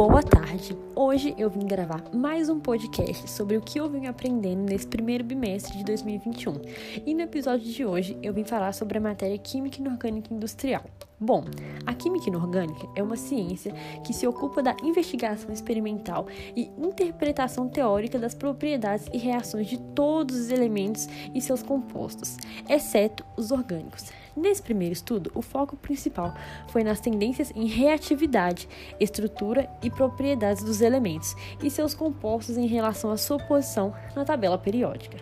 Boa tarde! Hoje eu vim gravar mais um podcast sobre o que eu venho aprendendo nesse primeiro bimestre de 2021. E no episódio de hoje eu vim falar sobre a matéria Química Inorgânica Industrial. Bom, a química inorgânica é uma ciência que se ocupa da investigação experimental e interpretação teórica das propriedades e reações de todos os elementos e seus compostos, exceto os orgânicos. Nesse primeiro estudo, o foco principal foi nas tendências em reatividade, estrutura e propriedades dos elementos e seus compostos em relação à sua posição na tabela periódica.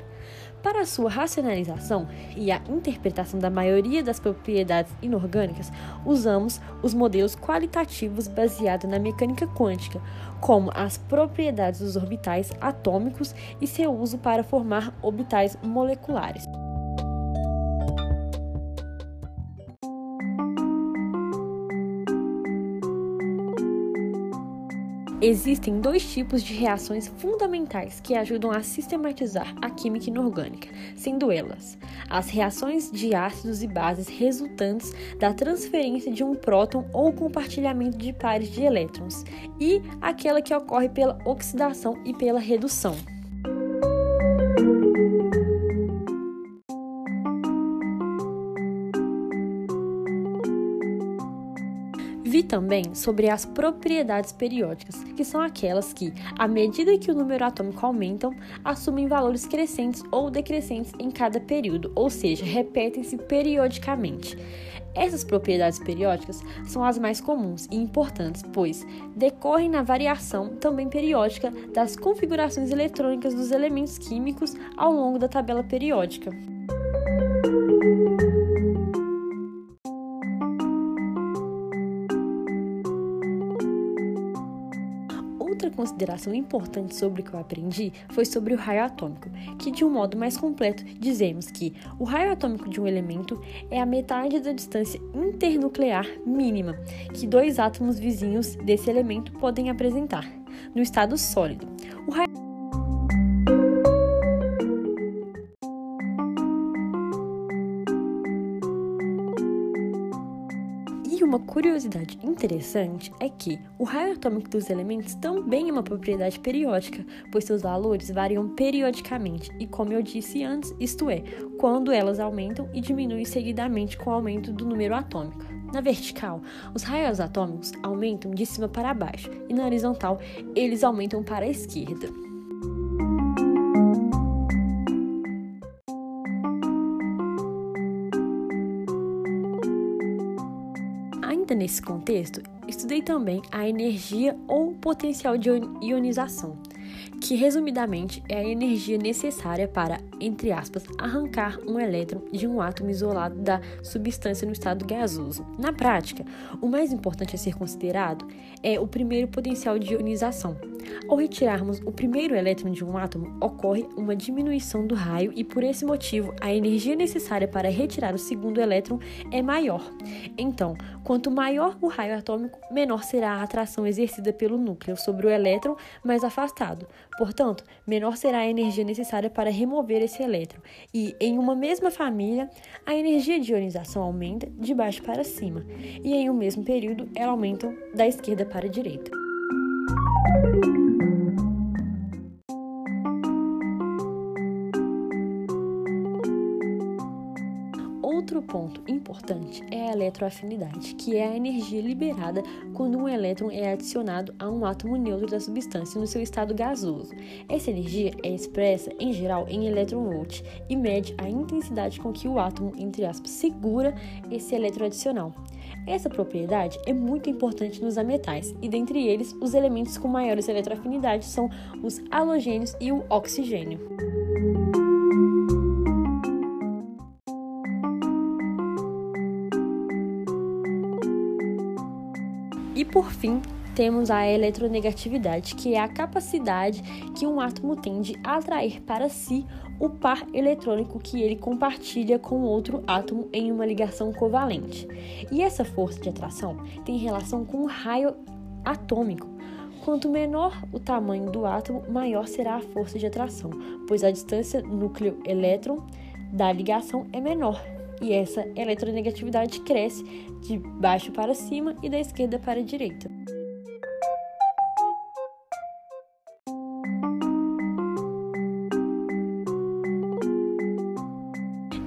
Para sua racionalização e a interpretação da maioria das propriedades inorgânicas, usamos os modelos qualitativos baseados na mecânica quântica, como as propriedades dos orbitais atômicos e seu uso para formar orbitais moleculares. Existem dois tipos de reações fundamentais que ajudam a sistematizar a química inorgânica, sendo elas as reações de ácidos e bases resultantes da transferência de um próton ou compartilhamento de pares de elétrons, e aquela que ocorre pela oxidação e pela redução. Também sobre as propriedades periódicas, que são aquelas que, à medida que o número atômico aumentam, assumem valores crescentes ou decrescentes em cada período, ou seja, repetem-se periodicamente. Essas propriedades periódicas são as mais comuns e importantes, pois decorrem na variação também periódica das configurações eletrônicas dos elementos químicos ao longo da tabela periódica. Consideração importante sobre o que eu aprendi foi sobre o raio atômico, que de um modo mais completo dizemos que o raio atômico de um elemento é a metade da distância internuclear mínima que dois átomos vizinhos desse elemento podem apresentar no estado sólido. O raio E uma curiosidade interessante é que o raio atômico dos elementos também é uma propriedade periódica, pois seus valores variam periodicamente e, como eu disse antes, isto é, quando elas aumentam e diminuem seguidamente com o aumento do número atômico. Na vertical, os raios atômicos aumentam de cima para baixo e na horizontal, eles aumentam para a esquerda. Nesse contexto, estudei também a energia ou potencial de ionização, que resumidamente é a energia necessária para, entre aspas, arrancar um elétron de um átomo isolado da substância no estado gasoso. Na prática, o mais importante a ser considerado é o primeiro potencial de ionização, ao retirarmos o primeiro elétron de um átomo, ocorre uma diminuição do raio e, por esse motivo, a energia necessária para retirar o segundo elétron é maior. Então, quanto maior o raio atômico, menor será a atração exercida pelo núcleo sobre o elétron mais afastado. Portanto, menor será a energia necessária para remover esse elétron. E, em uma mesma família, a energia de ionização aumenta de baixo para cima, e em um mesmo período ela aumenta da esquerda para a direita. Ponto importante é a eletroafinidade, que é a energia liberada quando um elétron é adicionado a um átomo neutro da substância no seu estado gasoso. Essa energia é expressa, em geral, em eletronvolt e mede a intensidade com que o átomo, entre aspas, segura esse elétron adicional. Essa propriedade é muito importante nos ametais, e dentre eles, os elementos com maiores eletroafinidades são os halogênios e o oxigênio. Por fim, temos a eletronegatividade, que é a capacidade que um átomo tem de atrair para si o par eletrônico que ele compartilha com outro átomo em uma ligação covalente. E essa força de atração tem relação com o raio atômico. Quanto menor o tamanho do átomo, maior será a força de atração, pois a distância núcleo-elétron da ligação é menor e essa eletronegatividade cresce de baixo para cima e da esquerda para a direita.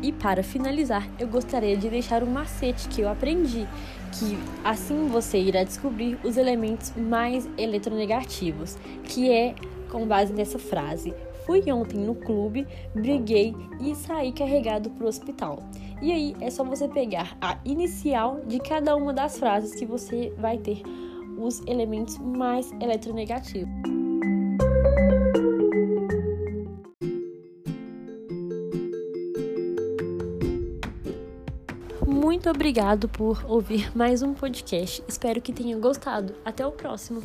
E para finalizar, eu gostaria de deixar um macete que eu aprendi, que assim você irá descobrir os elementos mais eletronegativos, que é com base nessa frase: Fui ontem no clube, briguei e saí carregado para o hospital. E aí é só você pegar a inicial de cada uma das frases que você vai ter os elementos mais eletronegativos. Muito obrigado por ouvir mais um podcast. Espero que tenha gostado. Até o próximo.